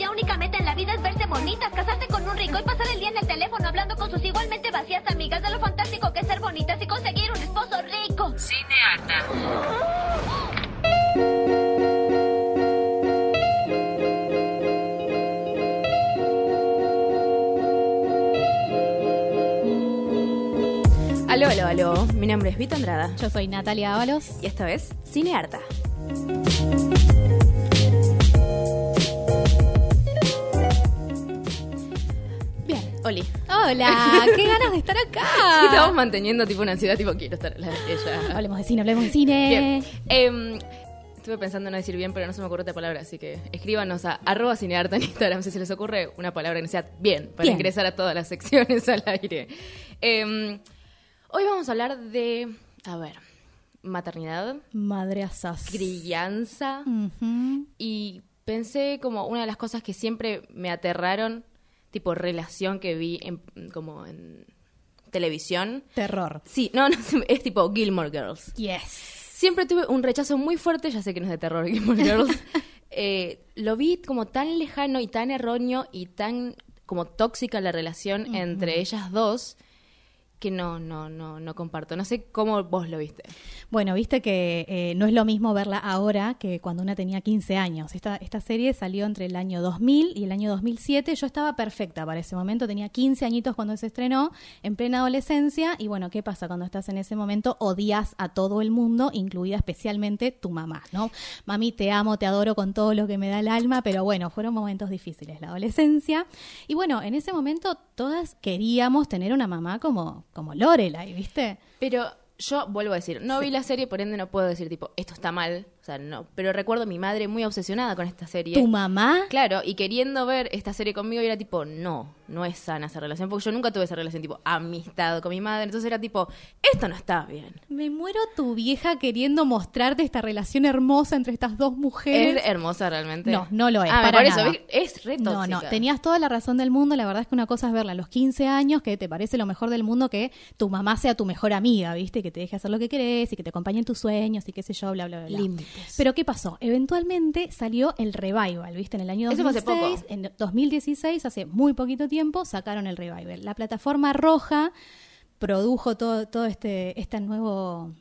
Cuya única meta en la vida es verse bonitas, casarse con un rico y pasar el día en el teléfono hablando con sus igualmente vacías amigas de lo fantástico que es ser bonitas y conseguir un esposo rico. Cinearta. Aló, aló, aló. Mi nombre es Vita Andrada. Yo soy Natalia Ábalos. Y esta vez, Cinearta. Oli. Hola, qué ganas de estar acá. Sí, estamos manteniendo tipo una ansiedad, tipo quiero estar la- ella. Hablemos de cine, hablemos de cine. Bien. Em, estuve pensando en no decir bien, pero no se me ocurre otra palabra, así que escríbanos a arroba cinearta en Instagram si se les ocurre una palabra que sea bien, para Bien. ingresar a todas las secciones al aire. Em, hoy vamos a hablar de, a ver, maternidad, Madre asas. crianza, y pensé como una de las cosas que siempre me aterraron, tipo relación que vi en, como en televisión. Terror. Sí, no, no, es tipo Gilmore Girls. Yes. Siempre tuve un rechazo muy fuerte, ya sé que no es de terror Gilmore Girls. Eh, lo vi como tan lejano y tan erróneo y tan como tóxica la relación entre ellas dos que no, no, no, no comparto. No sé cómo vos lo viste. Bueno, viste que eh, no es lo mismo verla ahora que cuando una tenía 15 años. Esta, esta serie salió entre el año 2000 y el año 2007. Yo estaba perfecta para ese momento, tenía 15 añitos cuando se estrenó, en plena adolescencia. Y bueno, ¿qué pasa cuando estás en ese momento? Odias a todo el mundo, incluida especialmente tu mamá, ¿no? Mami, te amo, te adoro con todo lo que me da el alma, pero bueno, fueron momentos difíciles la adolescencia. Y bueno, en ese momento todas queríamos tener una mamá como, como Lorelai, ¿viste? Pero yo vuelvo a decir, no vi la serie, por ende no puedo decir tipo, esto está mal. O sea, no. Pero recuerdo a mi madre muy obsesionada con esta serie. ¿Tu mamá? Claro, y queriendo ver esta serie conmigo, y era tipo, no, no es sana esa relación, porque yo nunca tuve esa relación tipo amistad con mi madre, entonces era tipo, esto no está bien. Me muero tu vieja queriendo mostrarte esta relación hermosa entre estas dos mujeres. ¿Es hermosa realmente? No, no lo es, Ah, para por eso, nada. vi- es re No, tóxica. no, tenías toda la razón del mundo. La verdad es que una cosa es verla a los 15 años, que te parece lo mejor del mundo que tu mamá sea tu mejor amiga, ¿viste? Que te deje hacer lo que querés y que te acompañe en tus sueños y qué sé yo, bla, bla, bla. bla. Pero ¿qué pasó? Eventualmente salió el revival, ¿viste? En el año Eso fue hace 2006, poco. en 2016, hace muy poquito tiempo, sacaron el revival. La plataforma roja produjo todo, todo este, este nuevo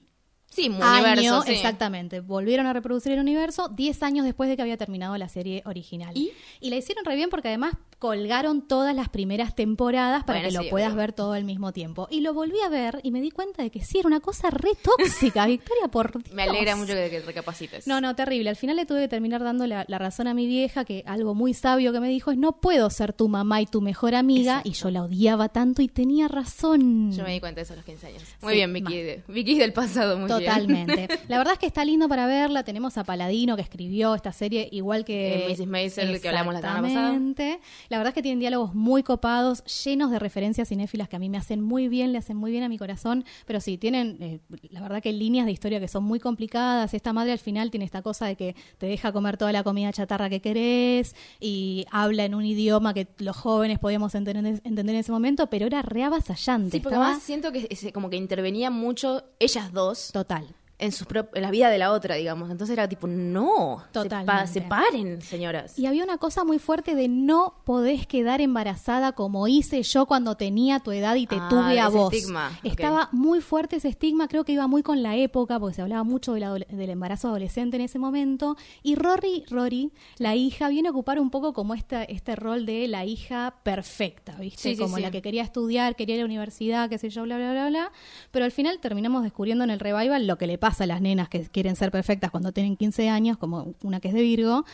Sí, muy año, universo, sí. exactamente. Volvieron a reproducir el universo 10 años después de que había terminado la serie original. ¿Y? la hicieron re bien porque además colgaron todas las primeras temporadas para Bueno, que lo puedas obvio. ver todo al mismo tiempo. Y lo volví a ver y me di cuenta de que sí, era una cosa re tóxica, Victoria, por Dios. Me alegra mucho que, que recapacites. No, no, terrible. Al final le tuve que terminar dando la, la razón a mi vieja, que algo muy sabio que me dijo es, no puedo ser tu mamá y tu mejor amiga, y yo la odiaba tanto y tenía razón. Yo me di cuenta de eso a los 15 años. Muy Sí, bien, Vicky. de- Vicky del pasado, muy bien. Totalmente. La verdad es que está lindo para verla. Tenemos a Paladino que escribió esta serie igual que Eh, Mrs. Maisel, que hablamos la semana pasada. La verdad es que tienen diálogos muy copados, llenos de referencias cinéfilas que a mí me hacen muy bien, le hacen muy bien a mi corazón. Pero sí, tienen, eh, la verdad que líneas de historia que son muy complicadas. Esta madre al final tiene esta cosa de que te deja comer toda la comida chatarra que querés y habla en un idioma que los jóvenes podíamos entender, entender en ese momento, pero era re avasallante. Sí, porque Estaba además siento que es- como que intervenían mucho ellas dos total total en, sus en la vida de la otra, digamos. Entonces era tipo, no, Totalmente. se, pa- separen, señoras. Y había una cosa muy fuerte de no podés quedar embarazada como hice yo cuando tenía tu edad y te Ah, tuve de a ese vos. estigma. Estaba muy fuerte ese estigma, creo que iba muy con la época, porque se hablaba mucho del, adole- del embarazo adolescente en ese momento. Y Rory, Rory, la hija, viene a ocupar un poco como esta, este rol de la hija perfecta, ¿viste? Sí, sí, como sí. la que quería estudiar, quería ir a la universidad, qué sé yo, bla, bla, bla, bla. Pero al final terminamos descubriendo en el revival lo que le pasa a las nenas que quieren ser perfectas cuando tienen 15 años, como una que es de Virgo.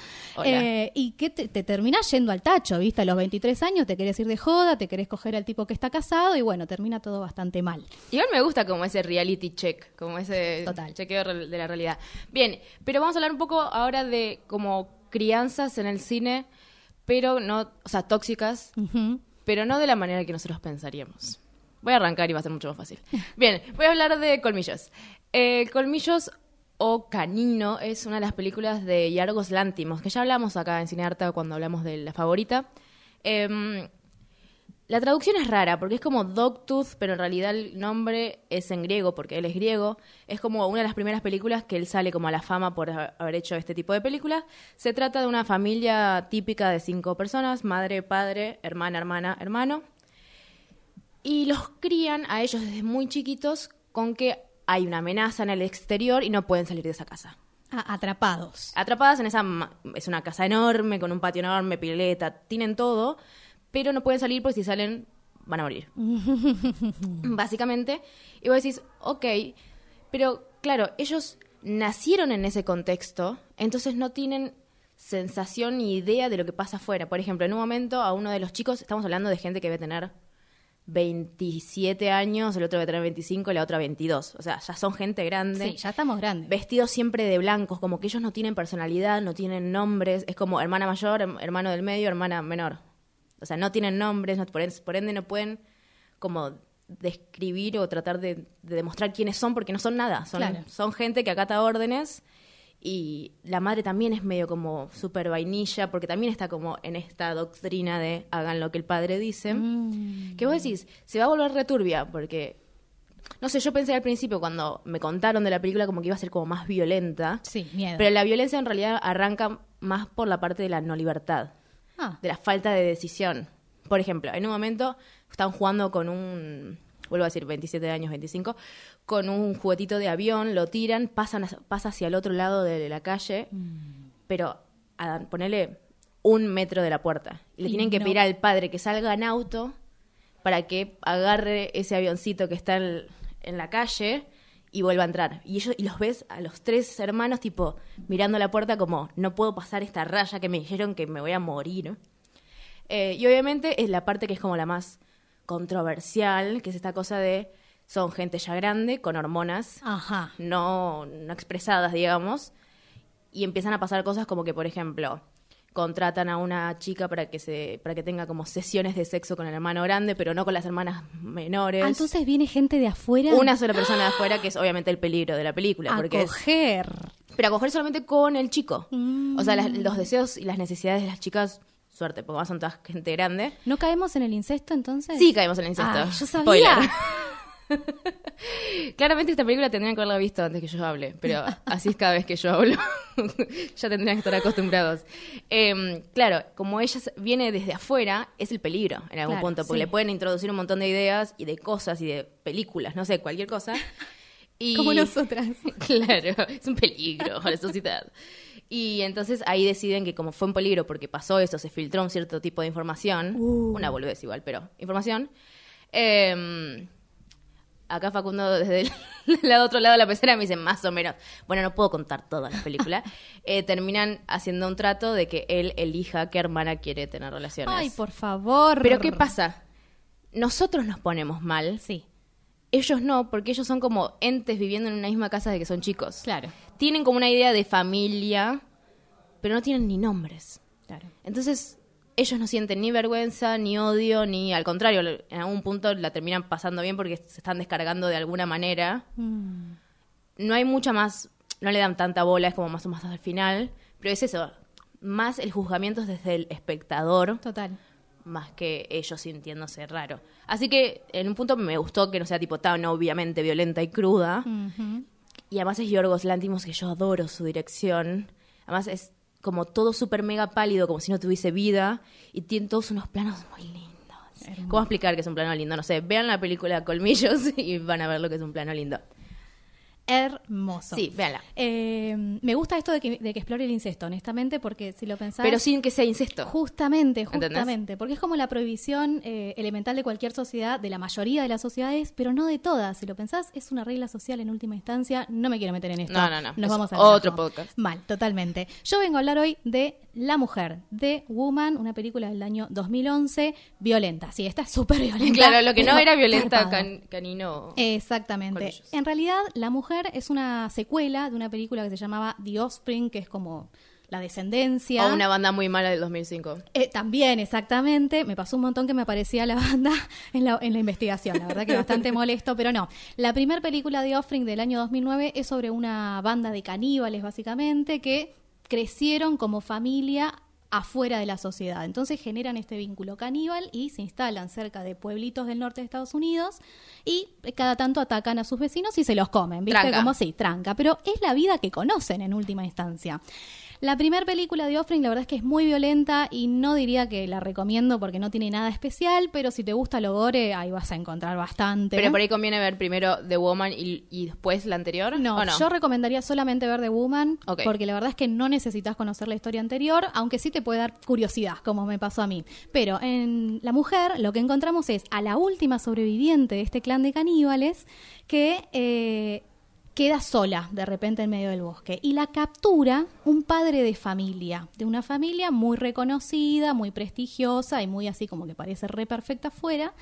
Eh, y que te, te terminás yendo al tacho, ¿viste? A los 23 años te querés ir de joda, te querés coger al tipo que está casado y bueno, termina todo bastante mal. Igual me gusta como ese reality check, como ese Total. chequeo de la realidad. Bien, pero vamos a hablar un poco ahora de como crianzas en el cine, pero no, o sea, tóxicas, Ujú. pero no de la manera que nosotros pensaríamos. Voy a arrancar y va a ser mucho más fácil. Bien, voy a hablar de colmillos. Eh, Colmillos o Canino es una de las películas de Yargos Lántimos, que ya hablamos acá en Cinearta cuando hablamos de la favorita. Em, la traducción es rara porque es como Dogtooth, pero en realidad el nombre es en griego porque él es griego. Es como una de las primeras películas que él sale como a la fama por ha- haber hecho este tipo de películas. Se trata de una familia típica de cinco personas, madre, padre, hermana, hermana, hermano. Y los crían a ellos desde muy chiquitos con que hay una amenaza en el exterior y no pueden salir de esa casa. Ah, atrapados. Atrapadas en esa... Es una casa enorme, con un patio enorme, pileta, tienen todo, pero no pueden salir porque si salen van a morir. Básicamente. Y vos decís, ok, pero claro, ellos nacieron en ese contexto, entonces no tienen sensación ni idea de lo que pasa afuera. Por ejemplo, en un momento a uno de los chicos, estamos hablando de gente que debe tener 27 años, el otro debe tener 25 y la otra 22. O sea, ya son gente grande Sí, ya estamos grandes. vestidos siempre de blancos, como que ellos no tienen personalidad, no tienen nombres, es como hermana mayor, hermano del medio, hermana menor. O sea, no tienen nombres, no- por, en- por ende no pueden como describir o tratar de, de demostrar quiénes son porque no son nada, son, Claro. son gente que acata órdenes y la madre también es medio como súper vainilla porque también está como en esta doctrina de hagan lo que el padre dice. Mm. Que vos decís, se va a volver returbia porque no sé, yo pensé al principio cuando me contaron de la película como que iba a ser como más violenta. Sí, miedo. Pero la violencia en realidad arranca más por la parte de la no libertad, Ah, de la falta de decisión. Por ejemplo, en un momento están jugando con un, vuelvo a decir, 27 años, 25, con un juguetito de avión, lo tiran, pasan, pasa hacia el otro lado de la calle, pero a ponerle un metro de la puerta. Y le Y tienen que no. pedir al padre que salga en auto para que agarre ese avioncito que está en, en la calle y vuelva a entrar. Y ellos y los ves a los tres hermanos tipo mirando la puerta como no puedo pasar esta raya que me dijeron que me voy a morir. Eh, y obviamente es la parte que es como la más controversial, que es esta cosa de son gente ya grande con hormonas ajá. no, no expresadas, digamos, y empiezan a pasar cosas como que, por ejemplo, contratan a una chica para que se para que tenga como sesiones de sexo con el hermano grande, pero no con las hermanas menores. Ah, entonces viene gente de afuera una sola persona de afuera, que es obviamente el peligro de la película, a porque es, coger. pero a coger solamente con el chico. O sea, las- Mm. los deseos y las necesidades de las chicas, suerte, porque más son todas gente grande. ¿No caemos en el incesto entonces? Sí caemos en el incesto. Ah, yo sabía. Claramente esta película tendrían que haberla visto antes que yo hable, pero así es cada vez que yo hablo. ya tendrían que estar acostumbrados. Em, claro, como ella viene desde afuera, es el peligro en algún Claro, punto, porque sí. le pueden introducir un montón de ideas y de cosas y de películas, no sé, cualquier cosa. Y... Como nosotras. Claro, es un peligro para la sociedad. Y entonces ahí deciden que como fue un peligro porque pasó eso, se filtró un cierto tipo de información, Uh. una boludez igual, pero información. eh, acá Facundo desde el otro lado de la pecera me dice más o menos, bueno, no puedo contar toda la película, Eh, terminan haciendo un trato de que él elija qué hermana quiere tener relaciones. Ay, por favor. Pero ¿qué pasa? Nosotros nos ponemos mal, Sí, ellos no, porque ellos son como entes viviendo en una misma casa de que son chicos claro, tienen como una idea de familia, pero no tienen ni nombres. claro. Entonces, ellos no sienten ni vergüenza, ni odio, ni al contrario, en algún punto la terminan pasando bien porque se están descargando de alguna manera. Mm. No hay mucha más, no le dan tanta bola, es como más o menos al final, pero es eso, más el juzgamiento es desde el espectador, Total. más que ellos sintiéndose raro. Así que en un punto me gustó que no sea tipo tan obviamente violenta y cruda. Y además es Yorgos Lantimos, que yo adoro su dirección. Además es como todo súper mega pálido, como si no tuviese vida. Y tiene todos unos planos muy lindos. ¿Cómo explicar que es un plano lindo? No sé, vean la película Colmillos y van a ver lo que es un plano lindo. Hermoso. Sí, véanla. Eh, me gusta esto de que, de que explore el incesto, honestamente, porque si lo pensás... Pero sin que sea incesto. Justamente, ¿Entendés? justamente, porque es como la prohibición eh, elemental de cualquier sociedad, de la mayoría de las sociedades, pero no de todas. Si lo pensás, es una regla social en última instancia. No me quiero meter en esto. No, no, no. Nos Es vamos al otro podcast. Mal, totalmente. Yo vengo a hablar hoy de La Mujer, de Woman, una película del año 2011, violenta. Sí, está súper violenta. Claro, lo que no era violenta zarpada. can- canino. Exactamente. En realidad, La Mujer es una secuela de una película que se llamaba The Offspring, que es como la descendencia. O una banda muy mala del 2005. Eh, también, exactamente. Me pasó un montón que me aparecía la banda en la, en la investigación. La verdad que bastante molesto, pero no. La primera película de Offring del año 2009 es sobre una banda de caníbales, básicamente, que crecieron como familia afuera de la sociedad. Entonces generan este vínculo caníbal y se instalan cerca de pueblitos del norte de Estados Unidos y cada tanto atacan a sus vecinos y se los comen, ¿viste? Tranca. Como sí, tranca, pero es la vida que conocen en última instancia. La primera película de Offring, la verdad es que es muy violenta y no diría que la recomiendo porque no tiene nada especial, pero si te gusta lo gore, ahí vas a encontrar bastante. Pero por ahí conviene ver primero The Woman y, y después la anterior. No, ¿o no? yo recomendaría solamente ver The Woman, porque la verdad es que no necesitas conocer la historia anterior, aunque sí te puede dar curiosidad, como me pasó a mí. Pero en La Mujer lo que encontramos es a la última sobreviviente de este clan de caníbales que eh, queda sola de repente en medio del bosque y la captura un padre de familia, de una familia muy reconocida, muy prestigiosa y muy así como que parece re perfecta afuera.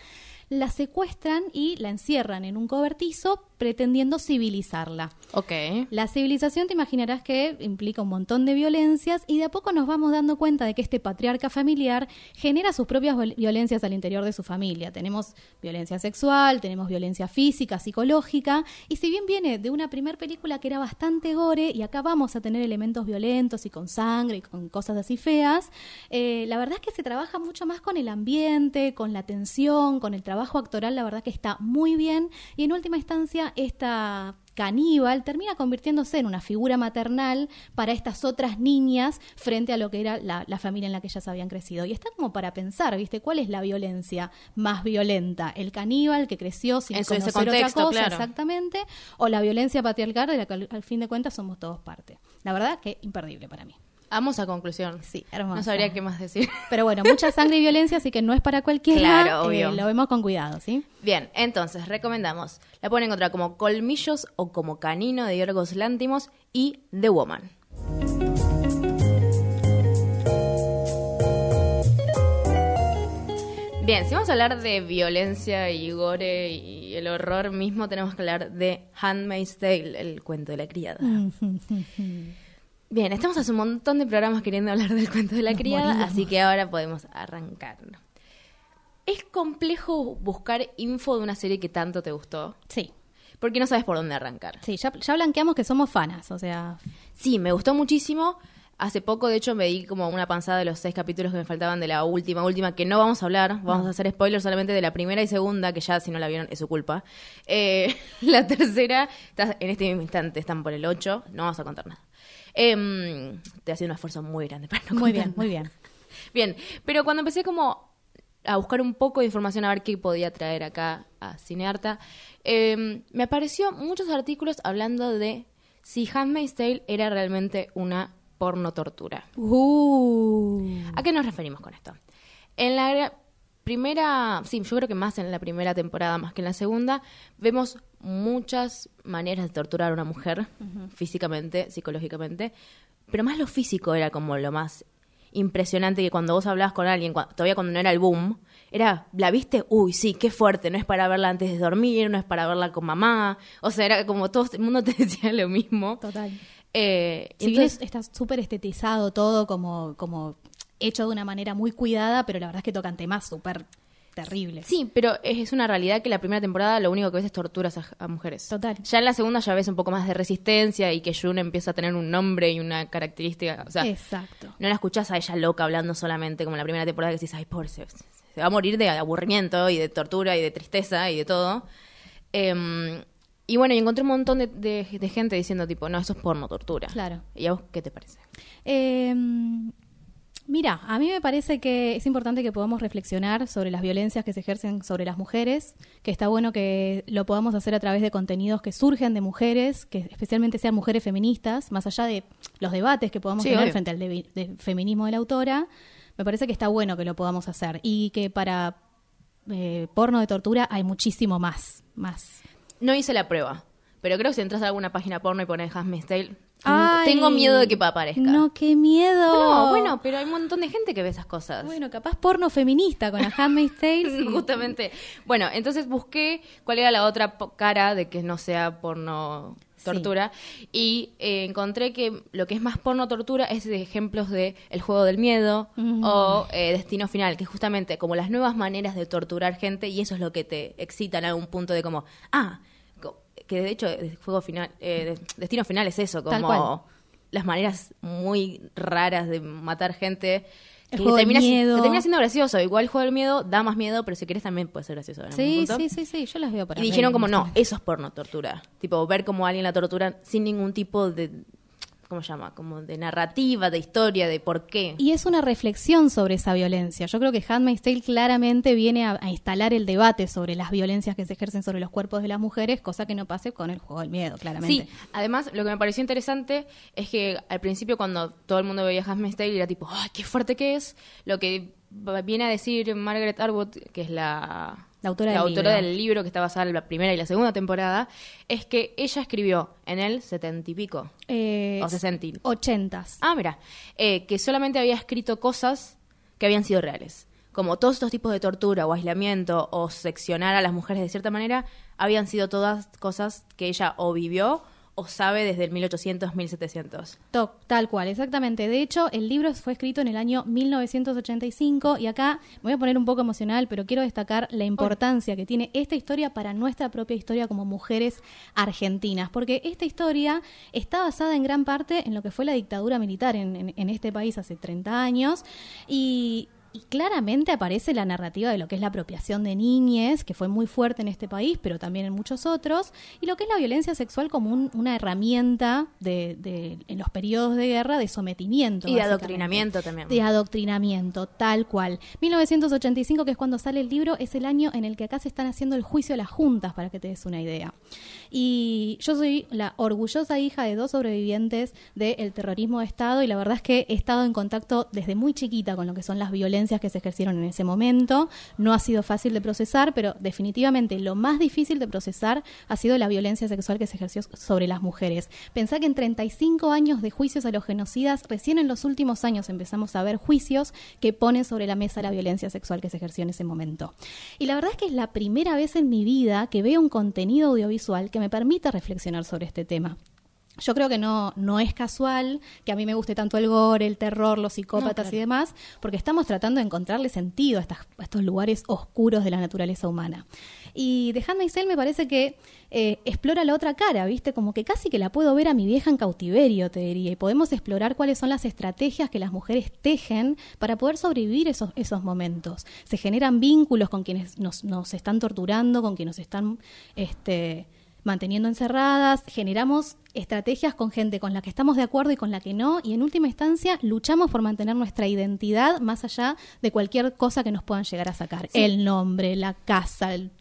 La secuestran y la encierran en un cobertizo pretendiendo civilizarla. Ok. La civilización te imaginarás que implica un montón de violencias y de a poco nos vamos dando cuenta de que este patriarca familiar genera sus propias viol- violencias al interior de su familia. Tenemos violencia sexual, tenemos violencia física, psicológica y si bien viene de una primer película que era bastante gore y acá vamos a tener elementos violentos y con sangre y con cosas así feas, eh, la verdad es que se trabaja mucho más con el ambiente, con la tensión, con el trabajo actoral, la verdad que está muy bien y en última instancia esta caníbal termina convirtiéndose en una figura maternal para estas otras niñas frente a lo que era la, la familia en la que ellas habían crecido. Y está como para pensar, ¿viste? ¿Cuál es la violencia más violenta? ¿El caníbal que creció sin Eso, conocer contexto, otra cosa? claro. Exactamente. ¿O la violencia patriarcal de la que al, al fin de cuentas somos todos parte? La verdad que imperdible para mí. Vamos a conclusión. Sí, hermoso. No sabría qué más decir. Pero bueno, mucha sangre y violencia, así que no es para cualquiera. Claro, obvio. Eh, lo vemos con cuidado, ¿sí? Bien, entonces, recomendamos. La pueden encontrar como Colmillos o como Canino de Yorgos Lántimos y The Woman. Bien, si vamos a hablar de violencia y gore y el horror mismo, tenemos que hablar de Handmaid's Tale, el cuento de la criada. Bien, estamos hace un montón de programas queriendo hablar del cuento de la Nos criada, así que ahora podemos arrancar. Es complejo buscar info de una serie que tanto te gustó, Sí, porque no sabes por dónde arrancar. sí, ya, ya blanqueamos que somos fanas, o sea, Sí, me gustó muchísimo. Hace poco, de hecho, me di como una panzada de los seis capítulos que me faltaban de la última, última, que no vamos a hablar. Vamos a hacer spoilers solamente de la primera y segunda, que ya si no la vieron es su culpa. Eh, la tercera, está en este mismo instante, están por el 8. No vamos a contar nada. Em, te haciendo un esfuerzo muy grande para no muy contar bien, muy bien. Bien, pero cuando empecé como a buscar un poco de información a ver qué podía traer acá a Cinearta, eh, me apareció muchos artículos hablando de si Handmaid's Tale era realmente una porno tortura. Uh. ¿A qué nos referimos con esto? En la primera, sí, yo creo que más en la primera temporada, más que en la segunda, vemos muchas maneras de torturar a una mujer, físicamente, psicológicamente, pero más lo físico era como lo más impresionante que cuando vos hablabas con alguien, cua- todavía cuando no era el boom, era, ¿la viste? Uy, sí, qué fuerte, no es para verla antes de dormir, no es para verla con mamá, o sea, era como todo el mundo te decía lo mismo. Total. Eh, Si entonces- es- está súper estetizado todo, como, como hecho de una manera muy cuidada, pero la verdad es que tocan temas súper terribles. Sí, pero es una realidad que la primera temporada lo único que ves es torturas a, a mujeres. Total. Ya en la segunda ya ves un poco más de resistencia y que June empieza a tener un nombre y una característica. O sea, Exacto. no la escuchás a ella loca hablando solamente como en la primera temporada que decís, ay, pobre, se, se va a morir de aburrimiento y de tortura y de tristeza y de todo. Em, y bueno, y encontré un montón de, de- de gente diciendo, tipo, no, eso es porno, tortura. Claro. ¿Y a vos qué te parece? Eh, mira, a mí me parece que es importante que podamos reflexionar sobre las violencias que se ejercen sobre las mujeres, que está bueno que lo podamos hacer a través de contenidos que surgen de mujeres, que especialmente sean mujeres feministas, más allá de los debates que podamos Sí, tener obvio. frente al de feminismo de la autora, me parece que está bueno que lo podamos hacer y que para eh, porno de tortura hay muchísimo más, más. No hice la prueba, pero creo que si entras a alguna página porno y pones Handmaid's Tale, Ay, tengo miedo de que aparezca. No, qué miedo. No, bueno, pero hay un montón de gente que ve esas cosas. Bueno, capaz porno feminista con la Handmaid's Tale. Justamente. Bueno, entonces busqué cuál era la otra cara de que no sea porno tortura. Y eh, encontré que lo que es más porno tortura es de ejemplos de El juego del miedo o eh, Destino Final, que es justamente como las nuevas maneras de torturar gente y eso es lo que te excita en algún punto de como, ah, que de hecho el juego final, eh, de- Destino Final es eso, como las maneras muy raras de matar gente. El que juego termina, miedo. que termina siendo gracioso. Igual el juego del miedo da más miedo, pero si querés también puede ser gracioso. Sí, sí, sí, sí, yo las veo Y dijeron como, no, eso es porno tortura. Tipo, ver cómo alguien la tortura sin ningún tipo de, ¿cómo se llama? Como de narrativa, de historia, de por qué. Y es una reflexión sobre esa violencia. Yo creo que Handmaid's Tale claramente viene a, a instalar el debate sobre las violencias que se ejercen sobre los cuerpos de las mujeres, cosa que no pase con el juego del miedo, claramente. Sí, además lo que me pareció interesante es que al principio cuando todo el mundo veía Handmaid's Tale era tipo, ¡ay, qué fuerte que es! Lo que viene a decir Margaret Atwood, que es la, La autora del autora libro. del libro que está basada en la primera y la segunda temporada, es que ella escribió en el setenta y pico, Eh, o sesenta. ochentas. Ah, mira, eh, que solamente había escrito cosas que habían sido reales. Como todos estos tipos de tortura o aislamiento o seccionar a las mujeres de cierta manera, habían sido todas cosas que ella o vivió o sabe desde el 1800, 1700. To- Tal cual, exactamente. De hecho, el libro fue escrito en el año 1985 y acá voy a poner un poco emocional, pero quiero destacar la importancia que tiene esta historia para nuestra propia historia como mujeres argentinas, porque esta historia está basada en gran parte en lo que fue la dictadura militar en, en- en este país hace 30 años y... y claramente aparece la narrativa de lo que es la apropiación de niñes, que fue muy fuerte en este país, pero también en muchos otros, y lo que es la violencia sexual como un- una herramienta de, de- en los periodos de guerra de sometimiento. Y de adoctrinamiento también. De adoctrinamiento, tal cual. 1985, que es cuando sale el libro, es el año en el que acá se están haciendo el juicio a las juntas, para que te des una idea. Y yo soy la orgullosa hija de dos sobrevivientes del terrorismo de Estado y la verdad es que he estado en contacto desde muy chiquita con lo que son las violencias que se ejercieron en ese momento. No ha sido fácil de procesar, pero definitivamente lo más difícil de procesar ha sido la violencia sexual que se ejerció sobre las mujeres. Pensá que en 35 años de juicios a los genocidas, recién en los últimos años empezamos a ver juicios que ponen sobre la mesa la violencia sexual que se ejerció en ese momento. Y la verdad es que es la primera vez en mi vida que veo un contenido audiovisual que me permita reflexionar sobre este tema. Yo creo que no, no es casual que a mí me guste tanto el gore, el terror, los psicópatas y demás, porque estamos tratando de encontrarle sentido a, estas- a estos lugares oscuros de la naturaleza humana. Y The Handmaid's me parece que eh, explora la otra cara, ¿viste? Como que casi que la puedo ver a mi vieja en cautiverio, te diría. Y podemos explorar cuáles son las estrategias que las mujeres tejen para poder sobrevivir esos, esos momentos. Se generan vínculos con quienes nos, nos están torturando, con quienes nos están... Este, manteniendo encerradas, generamos estrategias con gente con la que estamos de acuerdo y con la que no, y en última instancia luchamos por mantener nuestra identidad más allá de cualquier cosa que nos puedan llegar a sacar. El nombre, la casa, el-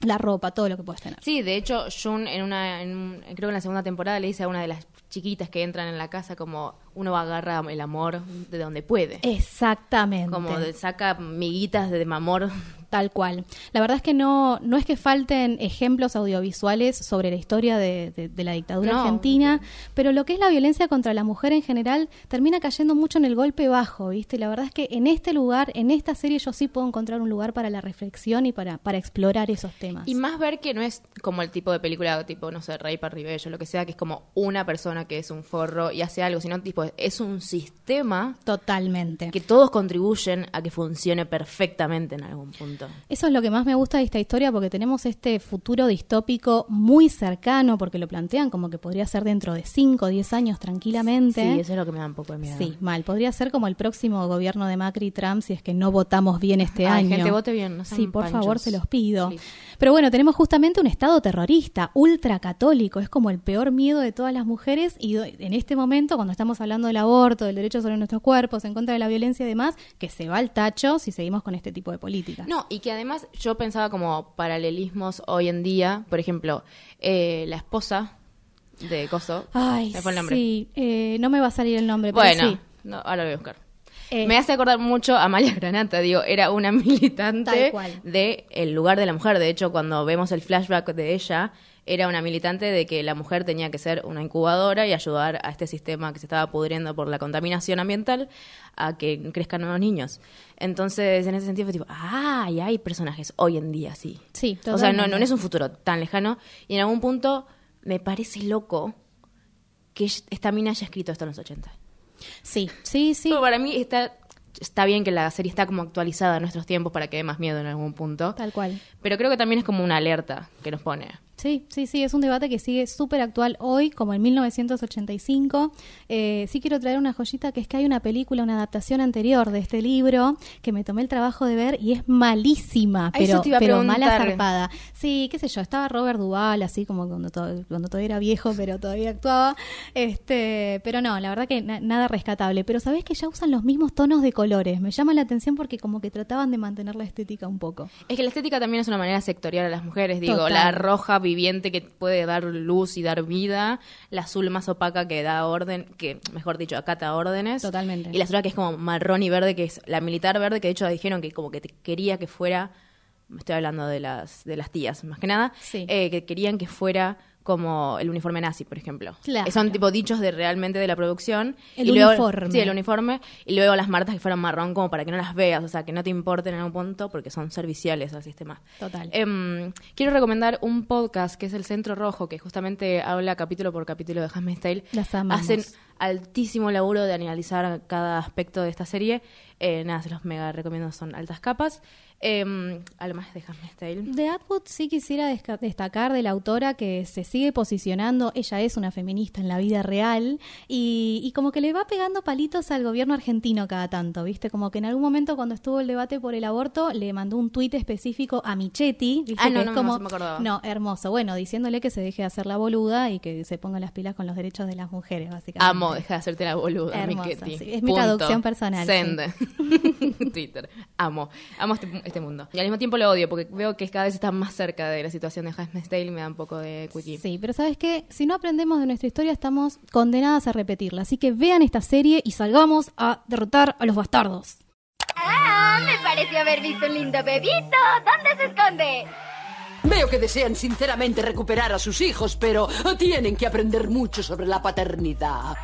la ropa, todo lo que puedas tener. Sí, de hecho, Jun en una, en creo que en la segunda temporada le dice a una de las chiquitas que entran en la casa como uno agarra el amor de donde puede. Exactamente. Como saca miguitas de amor. Tal cual. La verdad es que no, no es que falten ejemplos audiovisuales sobre la historia de, de- de la dictadura No. argentina, pero lo que es la violencia contra la mujer en general termina cayendo mucho en el golpe bajo, ¿viste? La verdad es que en este lugar, en esta serie, yo sí puedo encontrar un lugar para la reflexión y para, para explorar esos temas. Y más ver que no es como el tipo de película tipo, no sé, Rey para Ribello, lo que sea, que es como una persona que es un forro y hace algo, sino tipo, es un sistema Totalmente. que todos contribuyen a que funcione perfectamente en algún punto. Eso es lo que más me gusta de esta historia porque tenemos este futuro distópico muy cercano porque lo plantean como que podría ser dentro de 5 o 10 años tranquilamente. Sí, eso es lo que me da un poco de miedo. Sí, mal. Podría ser como el próximo gobierno de Macri y Trump si es que no votamos bien este Ay, año. gente, vote bien, no Sí, por panchos. favor, se los pido. Pero bueno, tenemos justamente un Estado terrorista, ultracatólico. Es como el peor miedo de todas las mujeres y en este momento, cuando estamos hablando del aborto, del derecho sobre nuestros cuerpos, en contra de la violencia y demás, que se va al tacho si seguimos con este tipo de políticas. No, y que además yo pensaba como paralelismos hoy en día, por ejemplo, eh, la esposa de Coso. Ay, fue el nombre. sí. eh, no me va a salir el nombre, pero Bueno, sí. no, ahora lo voy a buscar. Eh, Me hace acordar mucho a Amalia Granata, digo, era una militante de el lugar de la mujer. De hecho, cuando vemos el flashback de ella, era una militante de que la mujer tenía que ser una incubadora y ayudar a este sistema que se estaba pudriendo por la contaminación ambiental a que crezcan nuevos niños. Entonces, en ese sentido fue tipo, ah, y hay personajes hoy en día, sí. Sí, O sea, no, totalmente. no es un futuro tan lejano y en algún punto me parece loco que esta mina haya escrito esto en los 80. Sí, sí, sí. Pero para mí está, está bien que la serie está como actualizada a nuestros tiempos para que dé más miedo en algún punto. Tal cual. Pero creo que también es como una alerta que nos pone. Sí, sí, sí, es un debate que sigue súper actual hoy, como en 1985. Eh, sí quiero traer una joyita que es que hay una película, una adaptación anterior de este libro que me tomé el trabajo de ver y es malísima, pero, te iba a pero mala zarpada. Sí, qué sé yo, estaba Robert Duvall, así como cuando, to- cuando todavía era viejo, pero todavía actuaba. Este, pero no, la verdad que na- nada rescatable. Pero sabés que ya usan los mismos tonos de colores. Me llama la atención porque como que trataban de mantener la estética un poco. Es que la estética también es una manera sectorial a las mujeres. Digo, Total. la roja viviente que puede dar luz y dar vida, la azul más opaca que da orden, que mejor dicho, acata órdenes. Totalmente. Y la otra que es como marrón y verde, que es la militar verde, que de hecho dijeron que como que te- quería que fuera, me estoy hablando de las, de las tías, más que nada, Sí. eh, que querían que fuera como el uniforme nazi, por ejemplo. Claro. Son tipo dichos de realmente de la producción. El y luego- uniforme. Sí, el uniforme. Y luego las martas que fueran marrón como para que no las veas, o sea, que no te importen en algún punto porque son serviciales al sistema. Total. Em, quiero recomendar un podcast que es el Centro Rojo, que justamente habla capítulo por capítulo de Handmaid's Tale. Las amamos. Hacen altísimo laburo de analizar cada aspecto de esta serie. Eh, nada, se los mega recomiendo, son altas capas. Em, algo más de Handmaid's Tale. De Atwood sí quisiera destacar de la autora que se sigue posicionando, ella es una feminista en la vida real y, y como que le va pegando palitos al gobierno argentino cada tanto, ¿viste? Como que en algún momento cuando estuvo el debate por el aborto le mandó un tuit específico a Michetti, ¿viste? Ah, no, que no, es no, como, se me acordaba. no, hermoso, bueno, diciéndole que se deje de hacer la boluda y que se ponga las pilas con los derechos de las mujeres, básicamente. Amo, deja de hacerte la boluda, sí, es mi traducción personal, Send. Twitter. Amo. Amo este, este mundo. Y al mismo tiempo lo odio porque veo que cada vez está más cerca de la situación de Handmaid's Tale y me da un poco de equity. Sí, pero ¿sabes qué? Si no aprendemos de nuestra historia, estamos condenadas a repetirla. Así que vean esta serie y salgamos a derrotar a los bastardos. Ah, me pareció haber visto un lindo bebito. ¿Dónde se esconde? Veo que desean sinceramente recuperar a sus hijos, pero tienen que aprender mucho sobre la paternidad.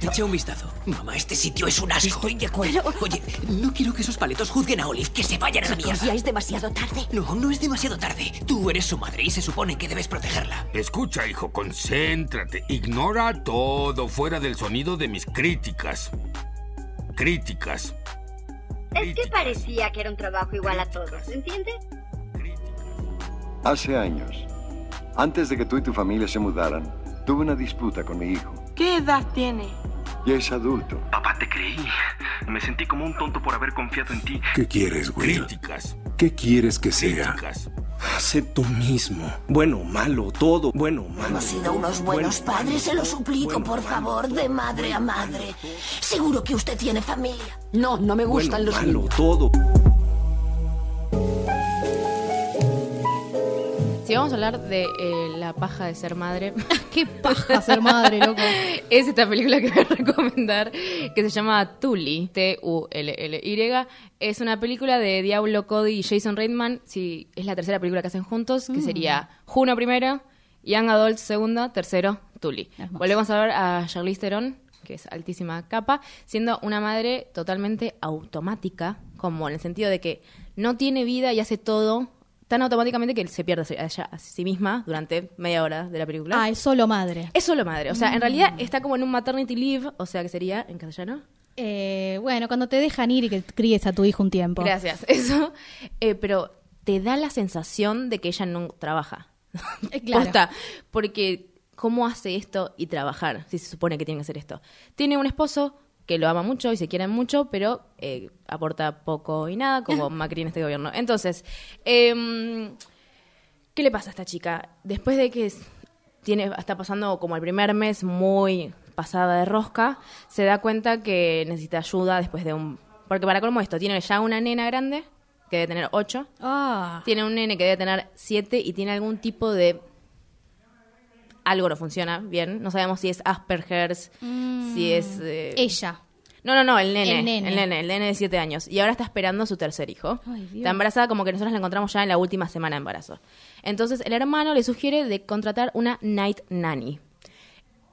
Echa un vistazo. Mamá, este sitio es un asco. Estoy de acuerdo. Oye, no quiero que esos paletos juzguen a Olive, que se vayan a la mierda. Ya es demasiado tarde. No, no es demasiado tarde. Tú eres su madre y se supone que debes protegerla. Escucha, hijo, concéntrate. Ignora todo fuera del sonido de mis críticas. Críticas. Es que parecía que era un trabajo igual a todos, ¿entiendes? Hace años, antes de que tú y tu familia se mudaran, tuve una disputa con mi hijo. ¿Qué edad tiene? Ya es adulto. Papá, te creí. Me sentí como un tonto por haber confiado en ti. ¿Qué quieres, Will? Críticas. ¿Qué quieres que sea? Críticas. Sé tú mismo. Bueno, malo, todo. Bueno, malo. Hemos sido unos buenos padres, se lo suplico, por favor, de madre a madre. Seguro que usted tiene familia. No, no me Bueno, gustan los malo, niños. todo. Si vamos a hablar de eh, la paja de ser madre, ¡Qué paja ser madre, loco! es esta película que voy a recomendar que se llama Tully, T-U-L-L-Y. Es una película de Diablo Cody y Jason Reitman. Si es la tercera película que hacen juntos, que sería Juno primero, Young Adult segundo, tercero, Tully. Hermoso. Volvemos a ver a Charlize Theron, que es altísima capa, siendo una madre totalmente automática, como en el sentido de que no tiene vida y hace todo tan automáticamente que se pierde a ella- a sí misma durante media hora de la película. Ah, es solo madre. Es solo madre. O sea, en realidad está como en un maternity leave, o sea, que sería en castellano. Eh, bueno, cuando te dejan ir y que críes a tu hijo un tiempo. Gracias. Eso. Eh, pero te da la sensación de que ella no trabaja. Eh, claro. Posta, porque ¿cómo hace esto y trabajar? Si se supone que tiene que hacer esto. Tiene un esposo que lo ama mucho y se quieren mucho, pero eh, aporta poco y nada, como Macri en este gobierno. Entonces, em, ¿qué le pasa a esta chica? Después de que tiene, está pasando como el primer mes muy pasada de rosca, se da cuenta que necesita ayuda después de un... Porque para colmo esto, tiene ya una nena grande, que debe tener ocho, Ah, tiene un nene que debe tener siete y tiene algún tipo de... Algo no funciona bien, no sabemos si es Asperger's, si es... eh, ella. no, no, no, el nene, El el nene. El nene, de siete años. Y ahora está esperando su tercer hijo. Ay, está embarazada como que nosotros la encontramos ya en la última semana de embarazo. Entonces el hermano le sugiere de contratar una night nanny.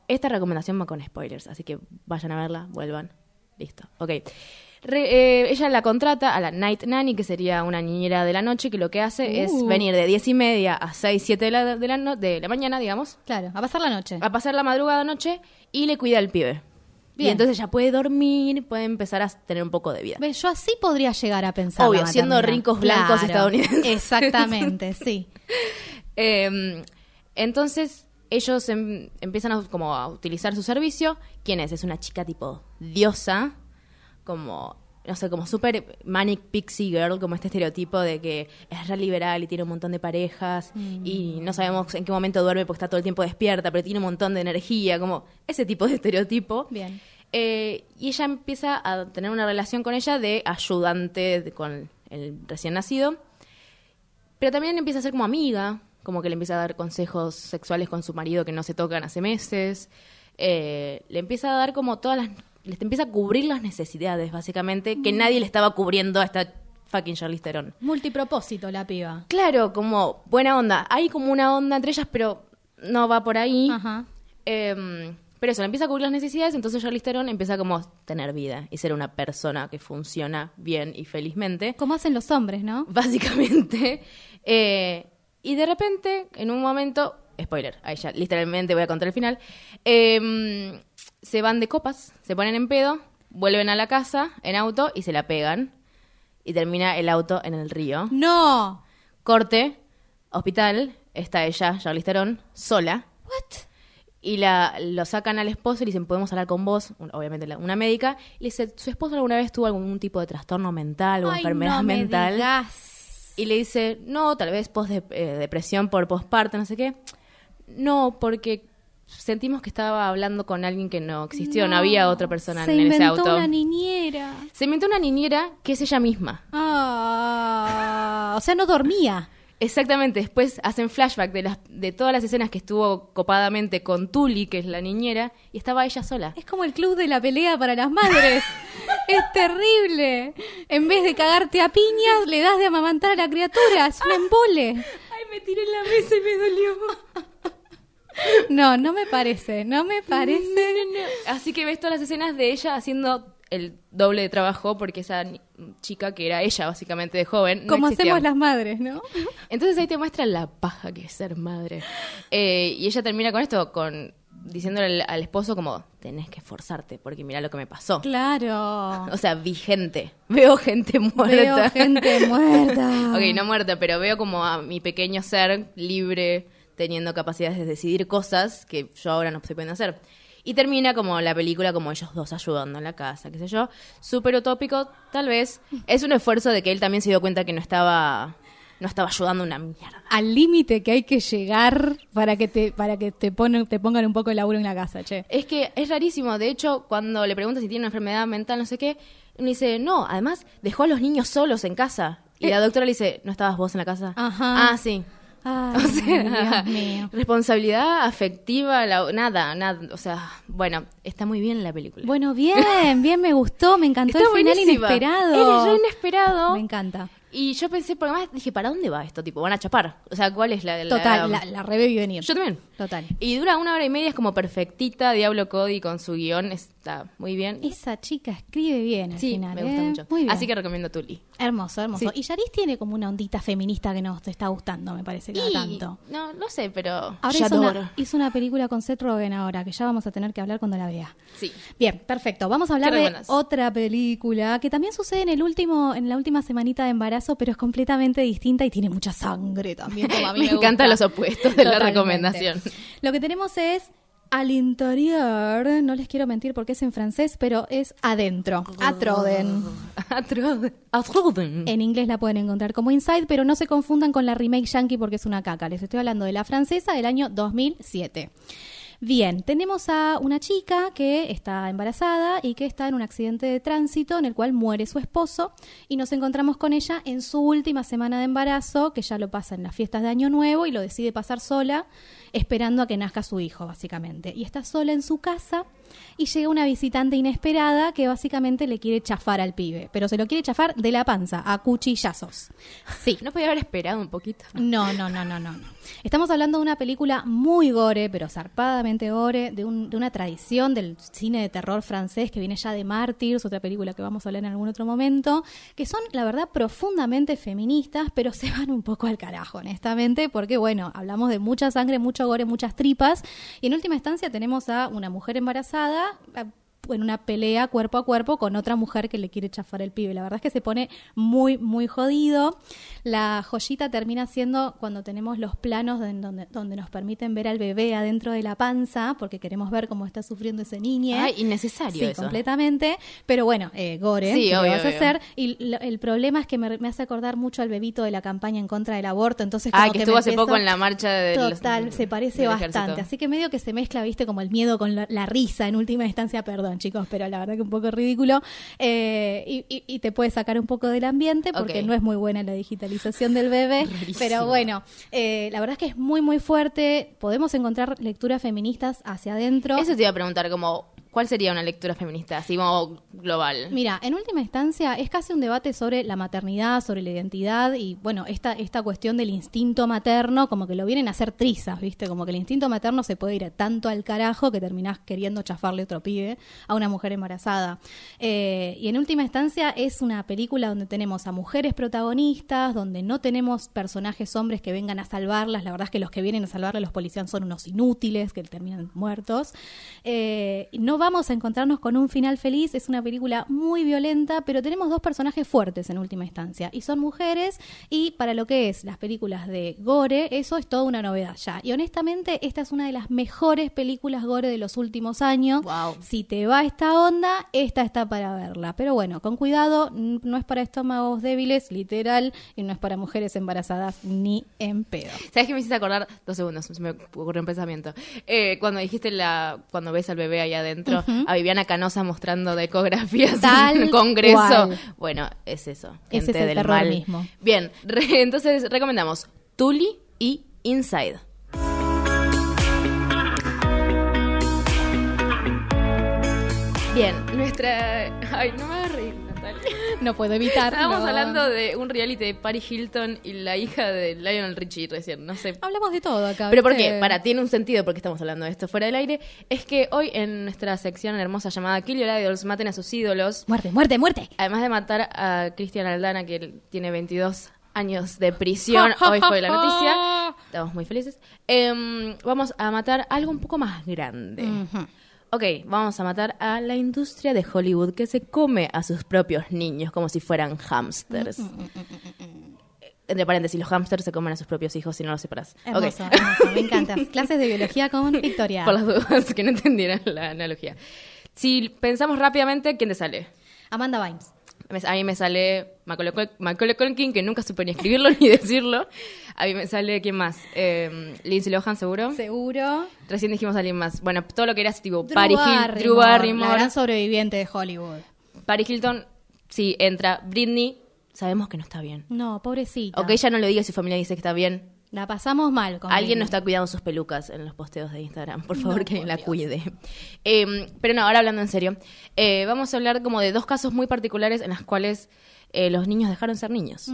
Esta recomendación va con spoilers, así que vayan a verla, vuelvan. Listo. Ok. Re- eh, ella la contrata a la night nanny, que sería una niñera de la noche, que lo que hace es Uh. venir de diez y media a seis, siete de la, de la, no- de la mañana, digamos, Claro, a pasar la noche. a pasar la madrugada noche y le cuida al pibe. Y Bien. entonces ella puede dormir, puede empezar a tener un poco de vida. Yo así podría llegar a pensar. Obvio, siendo ricos blancos estadounidenses. Exactamente, sí. Eh, entonces ellos em- empiezan a, como a utilizar su servicio. ¿Quién es? Es una chica tipo diosa, como, no sé, como super manic pixie girl, como este estereotipo de que es re liberal y tiene un montón de parejas y no sabemos en qué momento duerme porque está todo el tiempo despierta, pero tiene un montón de energía, como ese tipo de estereotipo. Bien. Eh, y ella empieza a tener una relación con ella de ayudante de- con el recién nacido. Pero también empieza a ser como amiga, como que le empieza a dar consejos sexuales con su marido que no se tocan hace meses. Eh, le empieza a dar como todas las... Le empieza a cubrir las necesidades, básicamente, que nadie le estaba cubriendo a esta fucking Charlize Theron. Multipropósito la piba. Claro, como buena onda. Hay como una onda entre ellas, pero no va por ahí. Ajá. Eh, pero eso, le empieza a cubrir las necesidades, entonces Charlize Theron empieza como a tener vida y ser una persona que funciona bien y felizmente. Como hacen los hombres, ¿no? Básicamente. Eh, y de repente, en un momento, spoiler, ahí ya literalmente voy a contar el final, eh, se van de copas, se ponen en pedo, vuelven a la casa en auto y se la pegan. Y termina el auto en el río. No. Corte, hospital, está ella, Charlize Theron, sola. What? Y la, lo sacan al esposo y le dicen, podemos hablar con vos, un- obviamente la- una médica. Y le dice, ¿su esposo alguna vez tuvo algún tipo de trastorno mental o Ay, enfermedad no me mental? digas. Y le dice, no, tal vez post depresión por posparto, no sé qué. No, porque sentimos que estaba hablando con alguien que no existió, no, había otra persona Se en ese inventó auto. una niñera. Se inventó una niñera que es ella misma. Ah, o sea, no dormía. Exactamente, después hacen flashback de, las, de todas las escenas que estuvo copadamente con Tuli, que es la niñera, y estaba ella sola. Es como el club de la pelea para las madres. es terrible. En vez de cagarte a piñas, le das de amamantar a la criatura. Es un embole. Ay, me tiré en la mesa y me dolió. No, no me parece. No me parece. Así que ves todas las escenas de ella haciendo el doble de trabajo porque esa chica que era ella básicamente de joven Como existía. hacemos las madres, ¿no? Entonces ahí te muestra la paja que es ser madre. Eh, y ella termina con esto, con diciéndole al, al esposo como, tenés que esforzarte porque mira lo que me pasó. Claro. O sea, vi gente. Veo gente muerta. Veo gente muerta. ok, no muerta, pero veo como a mi pequeño ser libre, teniendo capacidades de decidir cosas que yo ahora no estoy pudiendo hacer. Y termina como la película, como ellos dos ayudando en la casa, qué sé yo. Súper utópico, tal vez. Es un esfuerzo de que él también se dio cuenta que no estaba, no estaba ayudando una mierda. Al límite que hay que llegar para que te para que te ponen te pongan un poco de laburo en la casa, che. Es que es rarísimo. De hecho, cuando le preguntas si tiene una enfermedad mental, no sé qué, me dice, no, además dejó a los niños solos en casa. Y la doctora le dice, ¿no estabas vos en la casa? Ajá. Ah, sí. Ay, O sea, Dios mío. responsabilidad afectiva, la- nada, nada. O sea, bueno, está muy bien la película. Bueno, bien, bien, me gustó, me encantó Está el final buenísima. inesperado. Re inesperado. Me encanta. Y yo pensé, porque además dije, ¿para dónde va esto? Tipo, van a chapar. O sea, ¿cuál es la...? la- Total, la, la venir. Yo también. Total. Y dura una hora y media, es como perfectita. Diablo Cody con su guion está muy bien. Esa chica escribe bien al Sí, final. me gusta ¿eh? mucho. Muy bien. Así que recomiendo Tuli. Hermoso, hermoso. Sí. Y Yaris tiene como una ondita feminista que nos está gustando, me parece, cada Y- tanto. No, no sé, pero Ahora hizo una, hizo una película con Seth Rogen ahora, que ya vamos a tener que hablar cuando la vea. Sí. Bien, perfecto. Vamos a hablar ¿Qué de otra película que también sucede en el último, en la última semanita de embarazo, pero es completamente distinta y tiene mucha sangre también. como a mí Me me, encantan los opuestos de la recomendación. Lo que tenemos es al interior, no les quiero mentir porque es en francés, pero es adentro, atroden. Atroden. Atroden. En inglés la pueden encontrar como Inside, pero no se confundan con la remake yankee porque es una caca. Les estoy hablando de la francesa del año 2007. Bien, tenemos a una chica que está embarazada y que está en un accidente de tránsito en el cual muere su esposo y nos encontramos con ella en su última semana de embarazo, que ya lo pasa en las fiestas de Año Nuevo y lo decide pasar sola, esperando a que nazca su hijo, básicamente. Y está sola en su casa y llega una visitante inesperada que básicamente le quiere chafar al pibe, pero se lo quiere chafar de la panza, a cuchillazos. Sí. ¿No podía haber esperado un poquito? No, no, no, no, no. no. Estamos hablando de una película muy gore, pero zarpadamente gore, de, un- de una tradición del cine de terror francés que viene ya de Mártires, otra película que vamos a hablar en algún otro momento, que son, la verdad, profundamente feministas, pero se van un poco al carajo, honestamente, porque, bueno, hablamos de mucha sangre, mucho gore, muchas tripas, y en última instancia tenemos a una mujer embarazada, a- en una pelea cuerpo a cuerpo con otra mujer que le quiere chafar el pibe. La verdad es que se pone muy, muy jodido. La joyita termina siendo cuando tenemos los planos de- donde, donde nos permiten ver al bebé adentro de la panza, porque queremos ver cómo está sufriendo ese niño. Ay, innecesario Sí, eso. completamente. Pero bueno, eh, Gore, Sí, ¿qué obvio, vas a obvio. hacer? Y lo- el problema es que me, me hace acordar mucho al bebito de la campaña en contra del aborto. Entonces, como Ah, que estuvo hace poco en la marcha de Total, se parece bastante. ejército. Así que medio que se mezcla, viste, como el miedo con la, la risa en última instancia. Perdón, chicos, pero la verdad que un poco ridículo. Eh, y, y- y te puede sacar un poco del ambiente porque no es muy buena la digitalización del bebé. pero bueno, eh, la verdad es que es muy, muy fuerte. Podemos encontrar lecturas feministas hacia adentro. Eso te iba a preguntar, como, ¿cuál sería una lectura feminista, así como global? Mira, en última instancia es casi un debate sobre la maternidad, sobre la identidad y bueno, esta, esta cuestión del instinto materno, como que lo vienen a hacer trizas, ¿viste? Como que el instinto materno se puede ir tanto al carajo que terminás queriendo chafarle otro pibe a una mujer embarazada. Eh, y en última instancia es una película donde tenemos a mujeres protagonistas, donde no tenemos personajes hombres que vengan a salvarlas, la verdad es que los que vienen a salvarlas los policías son unos inútiles que terminan muertos. Eh, no vamos a encontrarnos con un final feliz, es una película muy violenta, pero tenemos dos personajes fuertes en última instancia, y son mujeres, y para lo que es las películas de Gore, eso es toda una novedad ya. Y honestamente, esta es una de las mejores películas Gore de los últimos años. Si te va esta onda, esta está para verla. Pero bueno, con cuidado, no es para estómagos débiles, literal, y no es para mujeres embarazadas ni en pedo. ¿Sabes qué me hiciste acordar? Dos segundos, se me ocurrió un pensamiento. Eh, cuando dijiste la, cuando ves al bebé ahí adentro, A Viviana Canosa mostrando de ecografías Tal en el congreso. cual. Bueno, es eso. Ese gente es el del mal. mismo. Bien, re- entonces recomendamos Tully y Inside. Bien, nuestra... Ay, no me. No puedo evitar. Estábamos hablando de un reality de Paris Hilton y la hija de Lionel Richie recién, no sé. Hablamos de todo acá. Pero ¿por qué? Para, tiene un sentido porque estamos hablando de esto fuera del aire. Es que hoy en nuestra sección hermosa llamada Kill Your Idols, maten a sus ídolos. Muerte, muerte, muerte. Además de matar a Cristian Aldana, que tiene 22 años de prisión, hoy fue la noticia. Estamos muy felices. Em, vamos a matar algo un poco más grande. Ok, vamos a matar a la industria de Hollywood que se come a sus propios niños como si fueran hámsters. Entre paréntesis, los hámsters se comen a sus propios hijos si no los separas. Hermoso, hermoso, me encanta. Clases de biología con Victoria. Por las dudas que no entendieran la analogía. Si pensamos rápidamente, ¿quién te sale? Amanda Bynes. A mí me sale Macaulay, Cul- Macaulay Culkin, que nunca supe ni escribirlo ni decirlo. A mí me sale, ¿quién más? Eh, Lindsay Lohan, seguro. Seguro. Recién dijimos a alguien más. Bueno, todo lo que era tipo Drew Paris Hilton, Barrymore, Drew Barrymore. La gran sobreviviente de Hollywood. Paris Hilton, sí, entra. Britney, sabemos que no está bien. No, pobrecita. Ok, ya no le diga si su familia dice que está bien. La pasamos mal con Alguien no está cuidando sus pelucas en los posteos de Instagram. Por favor, No, que por la cuide. Eh, pero no, ahora hablando en serio. eh, vamos a hablar como de dos casos muy particulares en las cuales eh, los niños dejaron ser niños.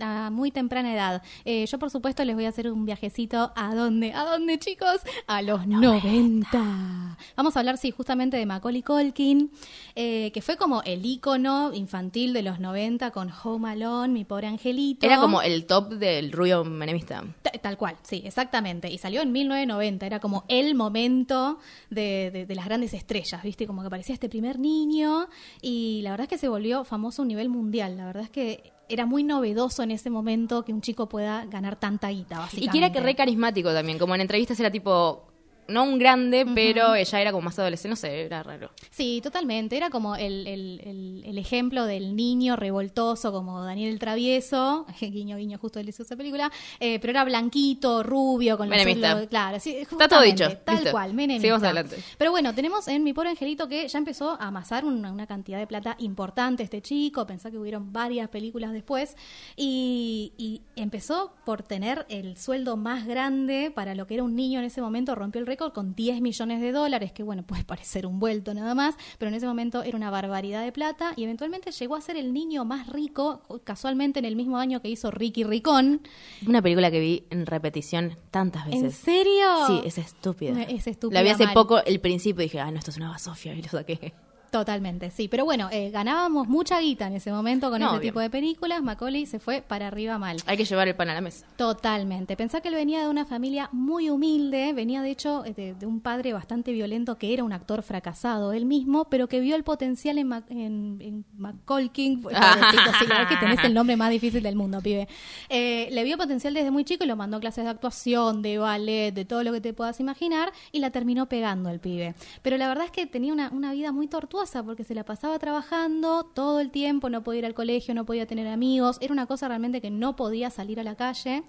A muy temprana edad. Eh, yo, por supuesto, les voy a hacer un viajecito. ¿A dónde? ¿A dónde, chicos? A los 90. Vamos a hablar, sí, justamente de Macaulay Culkin, eh, que fue como el ícono infantil de los 90 con Home Alone, Mi Pobre Angelito. Era como el top del rubio menemista. Ta- Tal cual, sí, exactamente. Y salió en 1990, era como el momento de, de- de las grandes estrellas, ¿viste? Como que aparecía este primer niño y la verdad es que se volvió famoso a un nivel mundial. La verdad es que era muy novedoso en ese momento que un chico pueda ganar tanta guita, Y básicamente. que era que re carismático también. Como en entrevistas era tipo, no un grande, pero ella era como más adolescente. No sé, era raro. Sí, totalmente. Era como el, el- el- el ejemplo del niño revoltoso como Daniel el Travieso, guiño, guiño, justo él hizo esa película, eh, pero era blanquito, rubio, con los Menemista. los- Claro, sí, Está todo dicho. Tal Listo. cual, menemista. Sigamos adelante. Pero bueno, tenemos en Mi Pobre Angelito que ya empezó a amasar una, una cantidad de plata importante este chico, pensá que hubieron varias películas después, y, y empezó por tener el sueldo más grande para lo que era un niño en ese momento, rompió el récord con 10 millones de dólares, que bueno, puede parecer un vuelto nada más, pero en ese momento era una barbaridad de plata y eventualmente llegó a ser el niño más rico, casualmente en el mismo año que hizo Ricky Ricón. Una película que vi en repetición tantas veces. ¿En serio? Sí, es estúpida. Es estúpida. La vi hace mal. poco, el principio, dije, ah, no, esto es una basofia, y lo saqué. Totalmente, sí. Pero bueno, eh, ganábamos mucha guita en ese momento con No, ese obvio. tipo de películas. Macaulay se fue para arriba mal. Hay que llevar el pan a la mesa. Totalmente. Pensá que él venía de una familia muy humilde, venía de hecho de, de un padre bastante violento que era un actor fracasado él mismo, pero que vio el potencial en, Mac- en, en Macaulay. Sí, verdad que tenés el nombre más difícil del mundo, pibe. Eh, le vio potencial desde muy chico y lo mandó a clases de actuación, de ballet, de todo lo que te puedas imaginar y la terminó pegando el pibe. Pero la verdad es que tenía una, una vida muy tortuosa porque se la pasaba trabajando todo el tiempo, no podía ir al colegio, no podía tener amigos, era una cosa realmente que no podía salir a la calle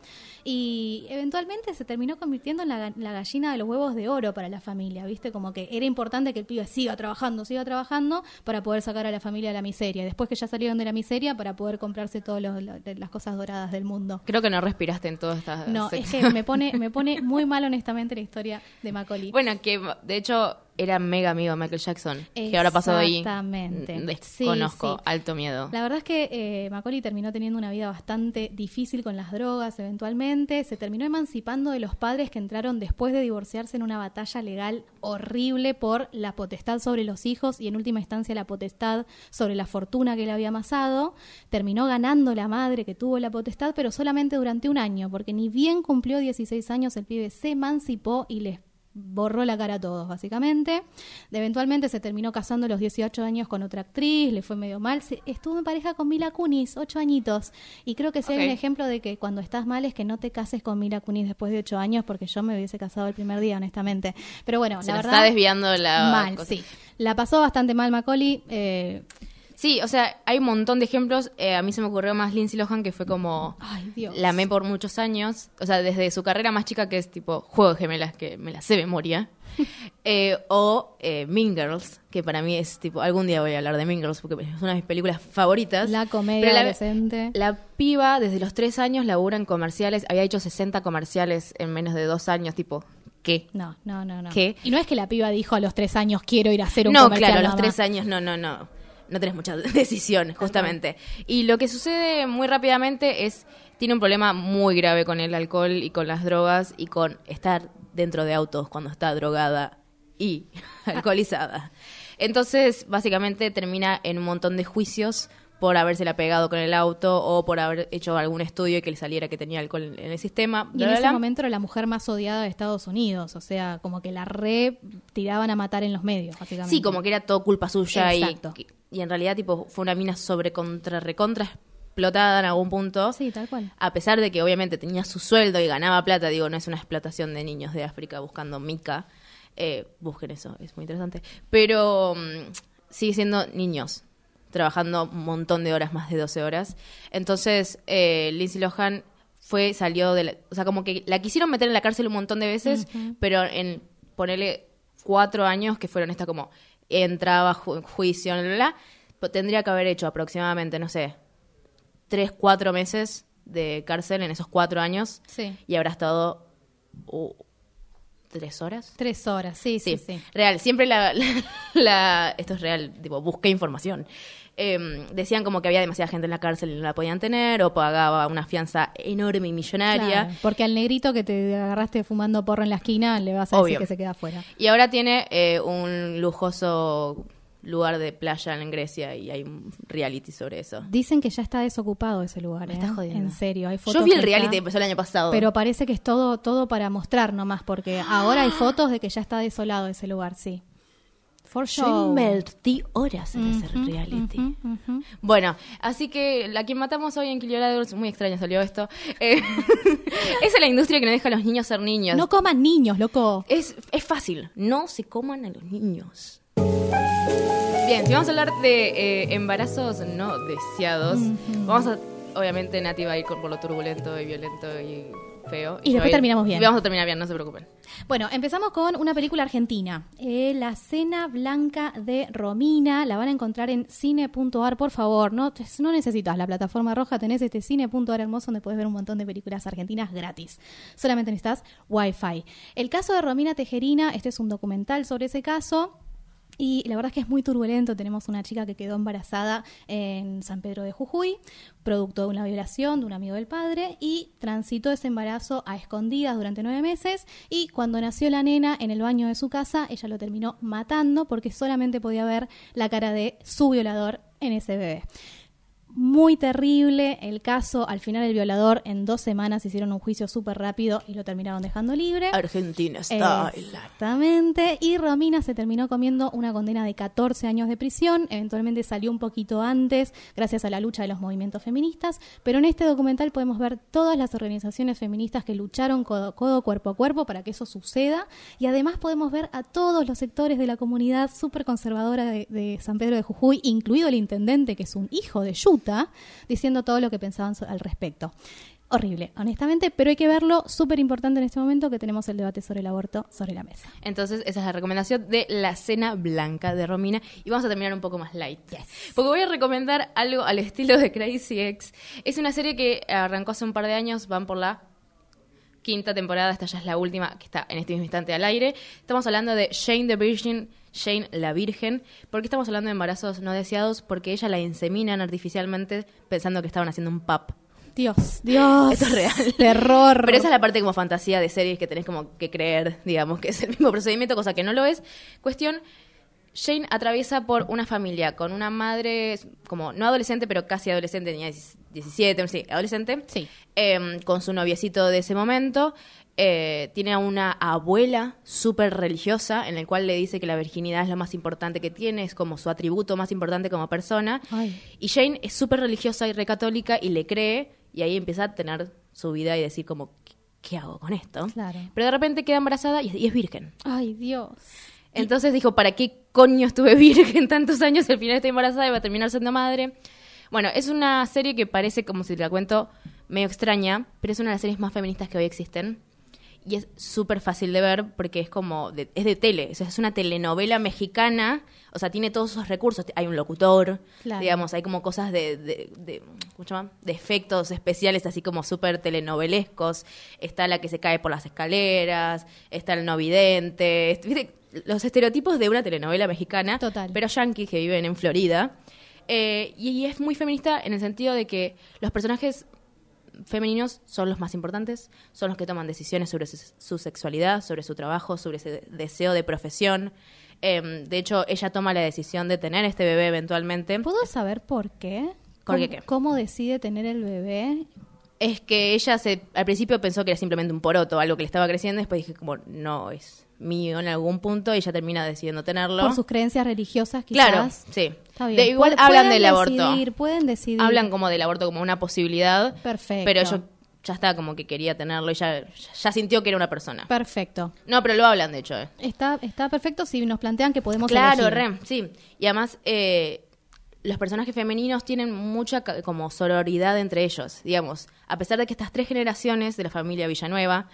y eventualmente se terminó convirtiendo en la, ga- la gallina de los huevos de oro para la familia, ¿viste? Como que era importante que el pibe siga trabajando, siga trabajando para poder sacar a la familia de la miseria. Después que ya salieron de la miseria, para poder comprarse todas las cosas doradas del mundo. Creo que no respiraste en todas estas No, es que me pone, me pone muy mal honestamente la historia de Macaulay. Bueno, que de hecho era mega amigo de Michael Jackson. Que ahora pasó ahí. Exactamente. Mm, Desconozco, Sí, sí. alto miedo. La verdad es que eh, Macaulay terminó teniendo una vida bastante difícil con las drogas eventualmente. Se terminó emancipando de los padres que entraron después de divorciarse en una batalla legal horrible por la potestad sobre los hijos y en última instancia la potestad sobre la fortuna que le había amasado. Terminó ganando la madre que tuvo la potestad, pero solamente durante un año, porque ni bien cumplió 16 años el pibe se emancipó y les borró la cara a todos, básicamente. Eventualmente se terminó casando a los 18 años con otra actriz, le fue medio mal. Se- estuvo en pareja con Mila Kunis, 8 añitos. Y creo que si hay Ok. un ejemplo de que cuando estás mal es que no te cases con Mila Kunis después de 8 años, porque yo me hubiese casado el primer día, honestamente. Pero bueno, Se la la verdad. está desviando la Mal, cosa. sí. La pasó bastante mal Macaulay. eh, Sí, o sea, hay un montón de ejemplos. Eh, a mí se me ocurrió más Lindsay Lohan, que fue como... Ay, Dios. La amé por muchos años. O sea, desde su carrera más chica, que es tipo Juego de Gemelas, que me la sé memoria. Eh, o eh, Mean Girls, que para mí es tipo... Algún día voy a hablar de Mean Girls, porque es una de mis películas favoritas. La comedia la- adolescente. La piba, desde los tres años, labura en comerciales. Había hecho 60 comerciales en menos de dos años, tipo... ¿Qué? No, no, no, no. ¿Qué? Y no es que la piba dijo a los 3 años quiero ir a hacer un no, comercial. claro, a los mamá. tres años, no, no, no. No tenés mucha decisión, justamente. Y lo que sucede muy rápidamente es, tiene un problema muy grave con el alcohol y con las drogas y con estar dentro de autos cuando está drogada y alcoholizada. Entonces, básicamente termina en un montón de juicios por habérsela pegado con el auto o por haber hecho algún estudio y que le saliera que tenía alcohol en el sistema. Y en ese momento era la mujer más odiada de Estados Unidos, o sea, como que la re tiraban a matar en los medios, básicamente. Sí, como que era todo culpa suya y, Exacto. y en realidad tipo fue una mina sobre contra recontra explotada en algún punto. Sí, tal cual. A pesar de que obviamente tenía su sueldo y ganaba plata, digo, no es una explotación de niños de África buscando mica. Eh, busquen eso, es muy interesante. Pero mm, sigue siendo niños, trabajando un montón de horas, más de 12 horas. Entonces, eh, Lindsay Lohan fue, salió de la, o sea, como que la quisieron meter en la cárcel un montón de veces, pero en ponerle cuatro años que fueron esta como entraba ju- juicio, bla, bla, pues tendría que haber hecho aproximadamente, no sé, tres, cuatro meses de cárcel en esos cuatro años Sí. y habrá estado uh, tres horas. Tres horas, sí, sí, Sí, sí. real. Siempre la, la- la- Esto es real, tipo, busqué información. Em, decían como que había demasiada gente en la cárcel y no la podían tener, o pagaba una fianza enorme y millonaria. Claro, porque al negrito que te agarraste fumando porro en la esquina le vas a Obvio. decir que se queda afuera. Y ahora tiene eh, un lujoso lugar de playa en Grecia y hay un reality sobre eso. Dicen que ya está desocupado ese lugar, Me ¿eh? estás jodiendo. En serio, hay fotos Yo vi el que reality, está- empezó el año pasado. Pero parece que es todo todo para mostrar nomás, porque ahora hay fotos de que ya está desolado ese lugar, sí. For Yo show. invertí horas en ese reality. Bueno, así que la que matamos hoy en Kiliolados, muy extraño salió esto, eh, es la industria que no deja a los niños ser niños. No coman niños, loco. Es, es fácil, no se coman a los niños. Bien, si vamos a hablar de eh, embarazos no deseados, vamos a, obviamente Nati va a ir con- por lo turbulento y violento y feo. Y después ir- terminamos bien. y Vamos a terminar bien, no se preocupen. Bueno, empezamos con una película argentina, eh, La Cena Blanca de Romina. La van a encontrar en cine.ar, por favor. No, no necesitas la plataforma roja, tenés este cine.ar hermoso donde puedes ver un montón de películas argentinas gratis. Solamente necesitas Wi-Fi. El caso de Romina Tejerina, este es un documental sobre ese caso. Y la verdad es que es muy turbulento. Tenemos una chica que quedó embarazada en San Pedro de Jujuy, producto de una violación de un amigo del padre, y transitó ese embarazo a escondidas durante nueve meses. Y cuando nació la nena en el baño de su casa, ella lo terminó matando porque solamente podía ver la cara de su violador en ese bebé. Muy terrible el caso. Al final, el violador en dos semanas hicieron un juicio súper rápido y lo terminaron dejando libre. Argentina Exactamente. Y Romina se terminó comiendo una condena de 14 años de prisión. Eventualmente salió un poquito antes, gracias a la lucha de los movimientos feministas. Pero en este documental podemos ver todas las organizaciones feministas que lucharon codo, codo cuerpo a cuerpo para que eso suceda. Y además podemos ver a todos los sectores de la comunidad súper conservadora de, de San Pedro de Jujuy, incluido el intendente, que es un hijo de Yuta, diciendo todo lo que pensaban al respecto. Horrible, honestamente, pero hay que verlo. Súper importante en este momento que tenemos el debate sobre el aborto sobre la mesa. Entonces, esa es la recomendación de La Cena Blanca de Romina. Y vamos a terminar un poco más light. Porque voy a recomendar algo al estilo de Crazy Ex. Es una serie que arrancó hace un par de años, van por la quinta temporada, esta ya es la última que está en este mismo instante al aire. Estamos hablando de Shane the Virgin, Shane la Virgen. ¿Por qué estamos hablando de embarazos no deseados? Porque ella la inseminan artificialmente pensando que estaban haciendo un pap. Dios, Dios. Esto es real. Terror. Pero esa es la parte como fantasía de series que tenés como que creer, digamos, que es el mismo procedimiento, cosa que no lo es. Cuestión, Jane atraviesa por una familia con una madre, como no adolescente, pero casi adolescente, tenía 17, sí, adolescente, sí. eh, con su noviecito de ese momento. Eh, tiene a una abuela súper religiosa, en el cual le dice que la virginidad es lo más importante que tiene, es como su atributo más importante como persona. Ay. Y Jane es súper religiosa y recatólica y le cree, y ahí empieza a tener su vida y decir como, ¿qué, qué hago con esto? Claro. Pero de repente queda embarazada y, y es virgen. Ay, Dios. Entonces dijo, ¿para qué coño estuve virgen tantos años? Al final estoy embarazada y va a terminar siendo madre. Bueno, es una serie que parece, como si te la cuento, medio extraña, pero es una de las series más feministas que hoy existen. Y es súper fácil de ver porque es como, de- es de tele, o sea, es una telenovela mexicana, o sea, tiene todos esos recursos. Hay un locutor, Claro. digamos, hay como cosas de, de, de- ¿cómo se llama? De efectos especiales, así como súper telenovelescos. Está la que se cae por las escaleras, está el no vidente, ¿viste? los estereotipos de una telenovela mexicana, pero yankees que viven en Florida. Eh, y, y es muy feminista en el sentido de que los personajes femeninos son los más importantes, son los que toman decisiones sobre su, su sexualidad, sobre su trabajo, sobre ese deseo de profesión. Em, de hecho, ella toma la decisión de tener este bebé eventualmente. ¿Puedo saber por qué? ¿Por ¿Cómo, qué qué? ¿Cómo decide tener el bebé? Es que ella se, al principio pensó que era simplemente un poroto, algo que le estaba creciendo, después dije como, no, es mío en algún punto, y ella termina decidiendo tenerlo. Por sus creencias religiosas, quizás. Claro, sí. Está bien. De igual hablan del aborto. decidir, Pueden decidir. Hablan como del aborto como una posibilidad. Perfecto. Pero yo ya estaba como que quería tenerlo y ya, ya sintió que era una persona. Perfecto. No, pero lo hablan, de hecho. eh. Está, está perfecto si nos plantean que podemos Claro, elegir. re, sí. Y además, eh, los personajes femeninos tienen mucha como sororidad entre ellos, digamos. A pesar de que estas tres generaciones de la familia Villanueva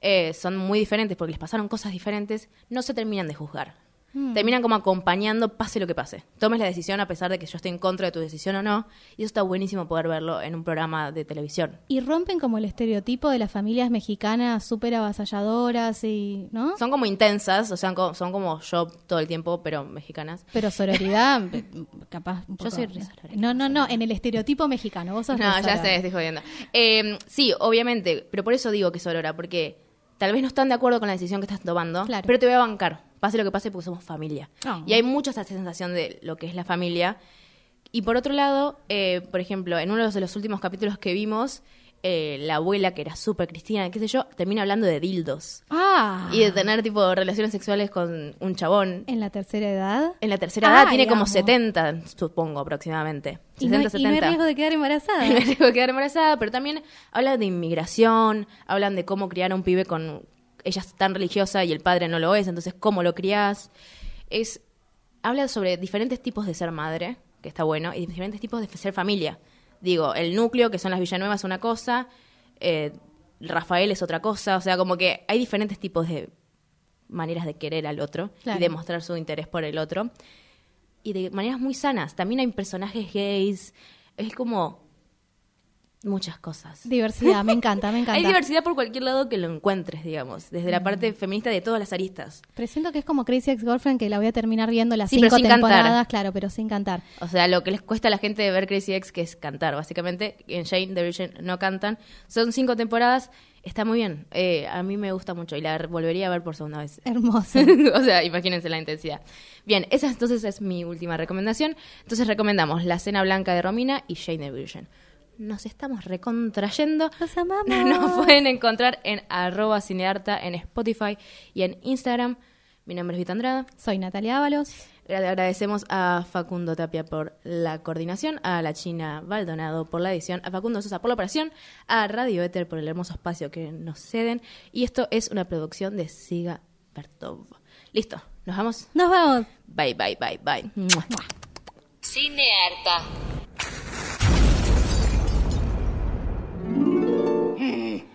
eh, son muy diferentes porque les pasaron cosas diferentes, no se terminan de juzgar. Mm. Terminan como acompañando pase lo que pase. Tomes la decisión a pesar de que yo esté en contra de tu decisión o no. Y eso está buenísimo poder verlo en un programa de televisión. Y rompen como el estereotipo de las familias mexicanas súper avasalladoras y, ¿no? Son como intensas, o sea, son como yo todo el tiempo, pero mexicanas. Pero sororidad, capaz. un Yo soy sorora. No, no, no, en el estereotipo mexicano. Vos sos No, ya sorora. sé, estoy jodiendo. Eh, sí, obviamente, pero por eso digo que es Aurora, porque tal vez no están de acuerdo con la decisión que estás tomando, pero te voy a bancar, pase lo que pase, porque somos familia. Ah. Y hay mucha esa sensación de lo que es la familia. Y por otro lado, eh, por ejemplo, en uno de los últimos capítulos que vimos, eh, la abuela, que era súper cristiana, qué sé yo, termina hablando de dildos. Ah. Y de tener, tipo, relaciones sexuales con un chabón. En la tercera edad. En la tercera edad Ay, tiene como amo. 70, supongo, aproximadamente. Y no, 60, y no hay 70. riesgo de quedar embarazada. Y no hay riesgo de quedar embarazada, pero también hablan de inmigración, hablan de cómo criar a un pibe con... Ella es tan religiosa y el padre no lo es, entonces cómo lo criás. Es, habla sobre diferentes tipos de ser madre, que está bueno, y diferentes tipos de ser familia. Digo, el núcleo, que son las Villanuevas, una cosa, eh, Rafael es otra cosa, o sea, como que hay diferentes tipos de maneras de querer al otro Claro. y de mostrar su interés por el otro. Y de maneras muy sanas. También hay personajes gays. Es como muchas cosas. Diversidad, me encanta, me encanta. Hay diversidad por cualquier lado que lo encuentres, digamos. Desde la parte feminista de todas las aristas. Presiento que es como Crazy Ex-Girlfriend, que la voy a terminar viendo las Sí, pero cinco cantar. temporadas, claro, pero sin cantar. O sea, lo que les cuesta a la gente de ver Crazy Ex, que es cantar, básicamente. En Shane the Virgin no cantan. Son cinco temporadas. Está muy bien. Eh, a mí me gusta mucho y la volvería a ver por segunda vez. Hermoso. o sea, imagínense la intensidad. Bien, esa entonces es mi última recomendación. Entonces recomendamos La Cena Blanca de Romina y Shane the Virgin. Nos estamos recontrayendo. Los amamos. Nos pueden encontrar en arroba cinearta en Spotify y en Instagram. Mi nombre es Vita Andrada. Soy Natalia Ábalos. Le agradecemos a Facundo Tapia por la coordinación, a la China Baldonado por la edición, a Facundo Sosa por la operación, a Radio Éter por el hermoso espacio que nos ceden. Y esto es una producción de Siga Bertov. Listo, nos vamos. Nos vamos. Bye, bye, bye, bye. Mua. Cine Arta. Mm-hmm.